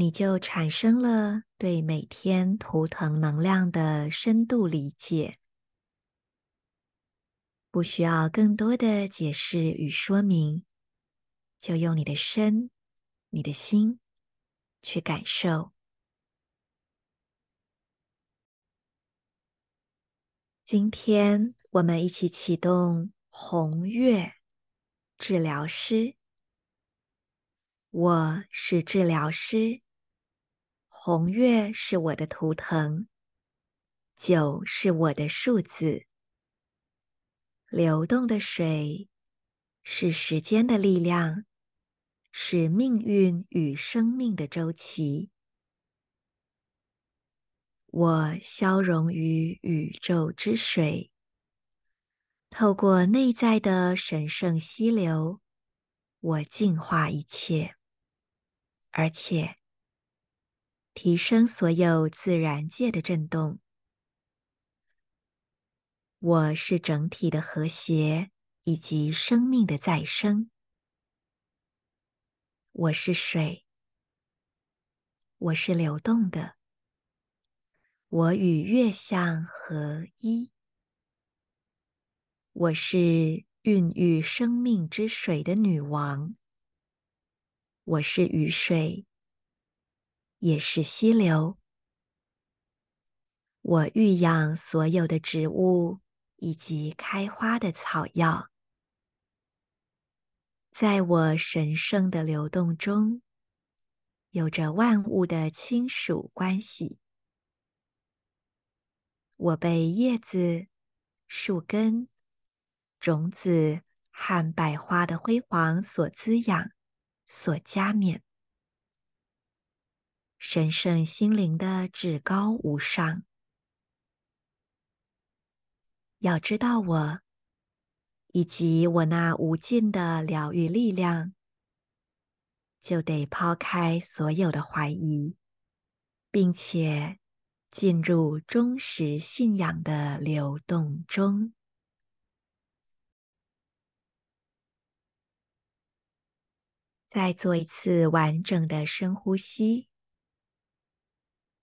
你就产生了对每天图腾能量的深度理解，不需要更多的解释与说明，就用你的身、你的心去感受。今天我们一起启动红月治疗师，我是治疗师。红月是我的图腾，九是我的数字。流动的水是时间的力量，是命运与生命的周期。我消融于宇宙之水，透过内在的神圣溪流，我净化一切，而且。提升所有自然界的振动。我是整体的和谐以及生命的再生。我是水。我是流动的。我与月相合一。我是孕育生命之水的女王。我是雨水。也是溪流。我育养所有的植物以及开花的草药，在我神圣的流动中，有着万物的亲属关系。我被叶子、树根、种子和百花的辉煌所滋养，所加冕。神圣心灵的至高无上，要知道我以及我那无尽的疗愈力量，就得抛开所有的怀疑，并且进入忠实信仰的流动中。再做一次完整的深呼吸。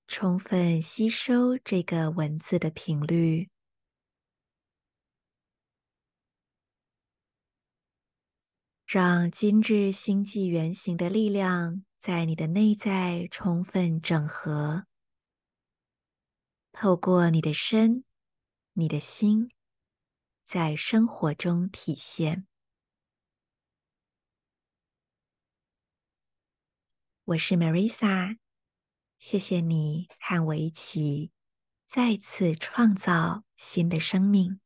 充分吸收这个文字的频率，让精致星际原型的力量在你的内在充分整合，透过你的身、你的心，在生活中体现。我是 Marisa。谢谢你和我一起再次创造新的生命。